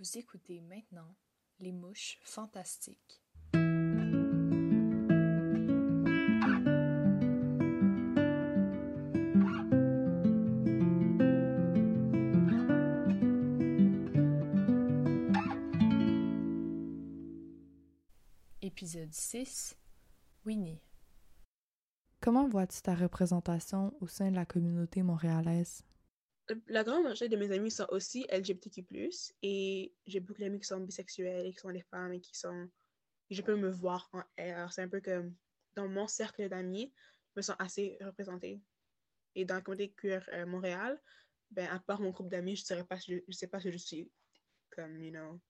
Vous écoutez maintenant Les Mouches Fantastiques. Épisode 6 Winnie. Comment vois-tu ta représentation au sein de la communauté montréalaise? La grande majorité de mes amis sont aussi LGBTQ+, et j'ai beaucoup d'amis qui sont bisexuels et qui sont des femmes et qui sont... Je peux me voir en elles. Alors, c'est un peu comme, dans mon cercle d'amis, je me sens assez représentée. Et dans la communauté queer euh, Montréal, ben, à part mon groupe d'amis, je ne je, je sais pas si je suis comme, you know,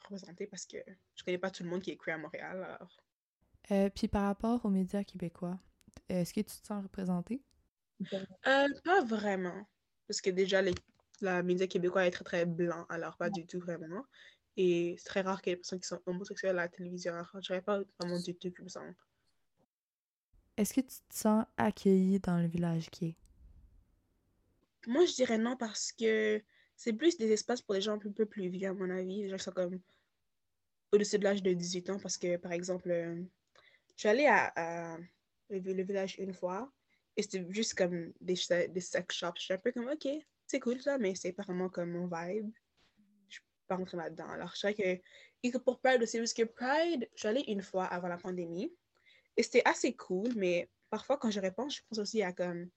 représentée parce que je connais pas tout le monde qui est queer à Montréal, alors... Euh, puis par rapport aux médias québécois, est-ce que tu te sens représentée? Euh, pas vraiment. Parce que déjà, les, la média québécois est très, très blanc, alors pas du tout vraiment. Et c'est très rare qu'il y ait des personnes qui sont homosexuelles à la télévision. Alors, je dirais pas vraiment du tout comme ça. Est-ce que tu te sens accueillie dans le village qui est? Moi, je dirais non parce que c'est plus des espaces pour les gens un peu, plus vieux, à mon avis. Les gens qui sont comme au-dessus de l'âge de 18 ans. Parce que, par exemple, euh, je suis allée à, à le, le, village une fois et c'était juste comme des, des sex shops. Je suis un peu comme, OK, c'est cool ça, mais c'est vraiment comme mon vibe. Je suis pas rentrée là-dedans. Alors, je sais que, et que pour Pride aussi, parce que Pride, j'allais une fois avant la pandémie et c'était assez cool, mais parfois quand je réponds, je pense aussi à comme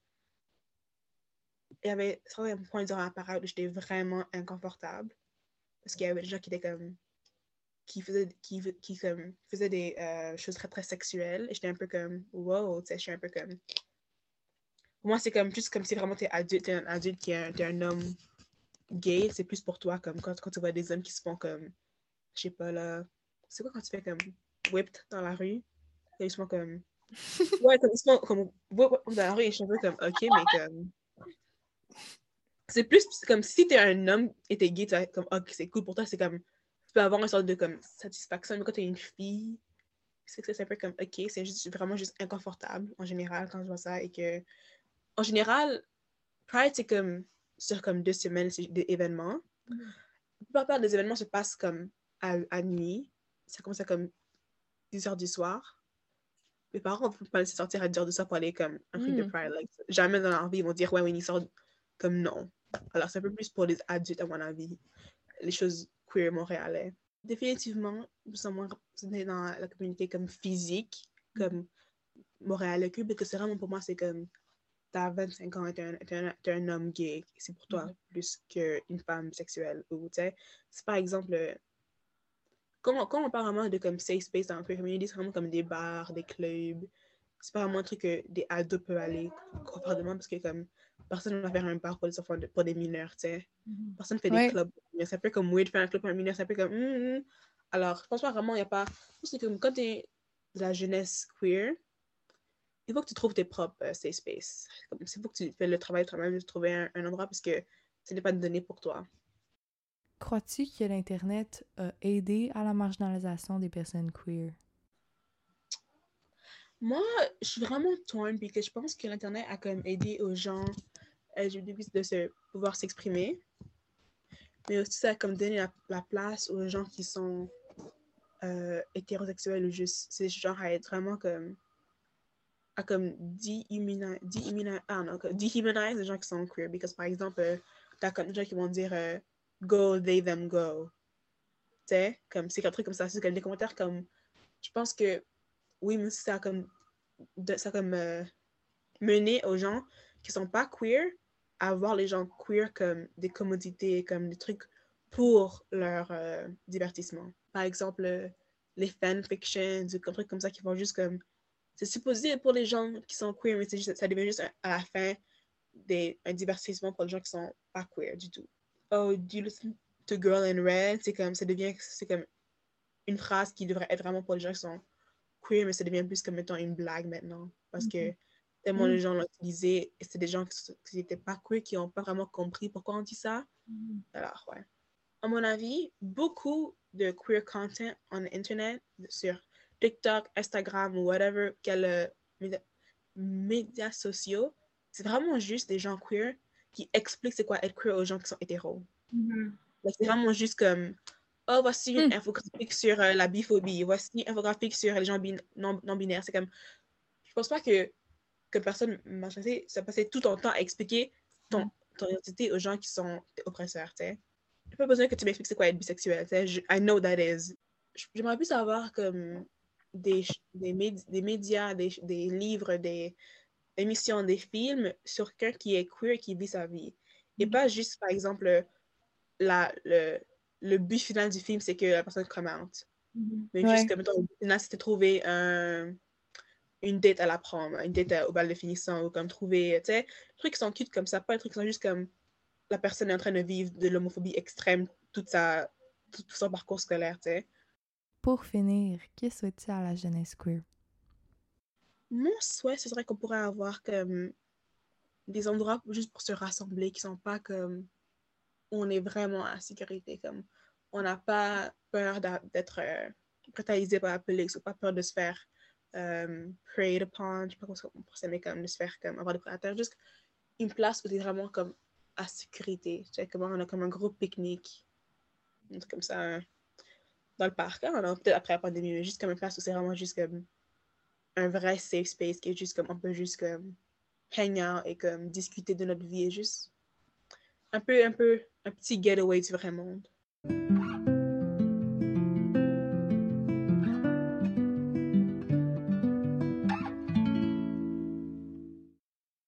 il y avait certains points durant la parade où j'étais vraiment inconfortable parce qu'il y avait des gens qui étaient comme qui faisaient qui, qui comme faisaient des euh, choses très très sexuelles et j'étais un peu comme wow tu sais je suis un peu comme pour moi c'est comme juste comme si vraiment t'es adulte t'es un adulte qui est un, un homme gay c'est plus pour toi comme quand, quand tu vois des hommes qui se font comme je sais pas là c'est quoi quand tu fais comme whipped dans la rue? Ils se font comme ouais comme ils se font comme whipped dans la rue et je suis un peu comme ok mais comme c'est plus comme si t'es un homme et t'es gay, tu comme, ok, c'est cool pour toi, c'est comme, tu peux avoir une sorte de comme satisfaction, mais quand t'es une fille, c'est que c'est un peu comme, ok, c'est juste vraiment juste inconfortable en général quand je vois ça et que, en général, Pride, c'est comme, sur comme deux semaines d'événements. Mm -hmm. La plupart des événements se passent comme à, à nuit, ça commence à comme 10 heures du soir. Mes parents ne peuvent pas laisser sortir à 10 heures du soir pour aller comme un truc mm. de Pride. Like, jamais dans leur vie, ils vont dire, ouais, Winnie sort comme non. Alors, c'est un peu plus pour les adultes, à mon avis, les choses queer montréalais. Définitivement, nous sommes moins dans la communauté comme physique, comme montréalais queer, parce que c'est vraiment pour moi, c'est comme t'as 25 ans et t'es un, un, un, homme gay, c'est pour toi mm -hmm. plus qu'une femme sexuelle. Ou, c'est par exemple, quand on, quand on parle vraiment de comme safe space dans queer community, c'est vraiment comme des bars, des clubs. C'est pas vraiment un truc que des ados peuvent aller confortablement parce que comme personne ne va faire un bar pour des enfants, de, pour des mineurs, tu sais. Mm -hmm. Personne fait ouais. des clubs. C'est un peu comme weird faire un club pour un mineur, c'est un peu comme... Mm -hmm. Alors, je pense pas vraiment, il n'y a pas... C'est comme quand tu es de la jeunesse queer, il faut que tu trouves tes propres uh, safe space. Il faut que tu fais le travail toi-même de trouver un, un, endroit parce que ce n'est pas donné pour toi. Crois-tu que l'Internet a aidé à la marginalisation des personnes queer? Moi, je suis vraiment torn parce que je pense que l'Internet a comme aidé aux gens de se pouvoir s'exprimer. Mais aussi, ça a comme donné la, la place aux gens qui sont euh, hétérosexuels ou juste c'est genre à être vraiment comme à comme dehumanize ah, dehumanize les gens qui sont queer. Parce que par exemple, euh, t'as comme des gens qui vont dire euh, go, they, them, go. Tu sais, comme c'est un truc comme ça. C'est comme des commentaires comme je pense que oui, mais ça comme, de, ça comme euh, mené aux gens qui sont pas queer à voir les gens queer comme des commodités, comme des trucs pour leur euh, divertissement. Par exemple, euh, les fanfictions, des trucs comme ça qui vont juste comme. C'est supposé pour les gens qui sont queer, mais juste, ça devient juste à la fin des, un divertissement pour les gens qui sont pas queer du tout. Oh, do you listen to Girl in Red? C'est comme, ça devient, c'est comme une phrase qui devrait être vraiment pour les gens qui sont queer, mais ça devient plus comme étant une blague maintenant. Parce que mm -hmm. tellement mm -hmm. les gens l'ont utilisé, et c'est des gens qui n'étaient pas queer, qui n'ont pas vraiment compris pourquoi on dit ça. Mm -hmm. Alors, ouais. À mon avis, beaucoup de queer content on Internet, sur TikTok, Instagram ou whatever, quel euh, médias média sociaux, c'est vraiment juste des gens queer qui expliquent c'est quoi être queer aux gens qui sont hétéros. Mm -hmm. C'est vraiment juste comme oh, voici une Hmm. infographique sur euh, la biphobie, voici une infographique sur les gens bin- non, non-binaires. C'est comme, je pense pas que, que personne marginalisée, ça passait tout ton temps à expliquer ton, ton identité aux gens qui sont oppresseurs, tu sais. J'ai pas besoin que tu m'expliques c'est quoi être bisexuel, tu sais. I know that is. J'aimerais plus savoir comme des, des, médi- des médias, des, des livres, des émissions, des films sur quelqu'un qui est queer et qui vit sa vie. Et Mhm. pas juste, par exemple, la, le, le but final du film, c'est que la personne commente. Mais Ouais. juste comme, le but final, c'était trouver un, une date à la prom, une date à- au bal de finissant, ou comme trouver, tu sais, des trucs qui sont cute comme ça, pas des trucs qui sont juste comme la personne est en train de vivre de l'homophobie extrême toute sa, tout, tout son parcours scolaire, tu sais. Pour finir, que souhaites-tu à la jeunesse queer? Mon souhait, ce serait qu'on pourrait avoir comme des endroits juste pour se rassembler qui sont pas comme on est vraiment en sécurité, comme on n'a pas peur d'être euh, brutalisé par la police ou pas peur de se faire euh, preyed upon, je sais pas comment on s'aimer, comme de se faire comme avoir des prédateurs, juste une place où c'est vraiment comme à sécurité, tu on a comme un gros pique-nique, comme ça, hein, dans le parc, hein, non, peut-être après la pandémie, mais juste comme une place où c'est vraiment juste comme un vrai safe space qui est juste comme on peut juste comme hang out et comme discuter de notre vie et juste un peu un peu un petit getaway du vrai monde.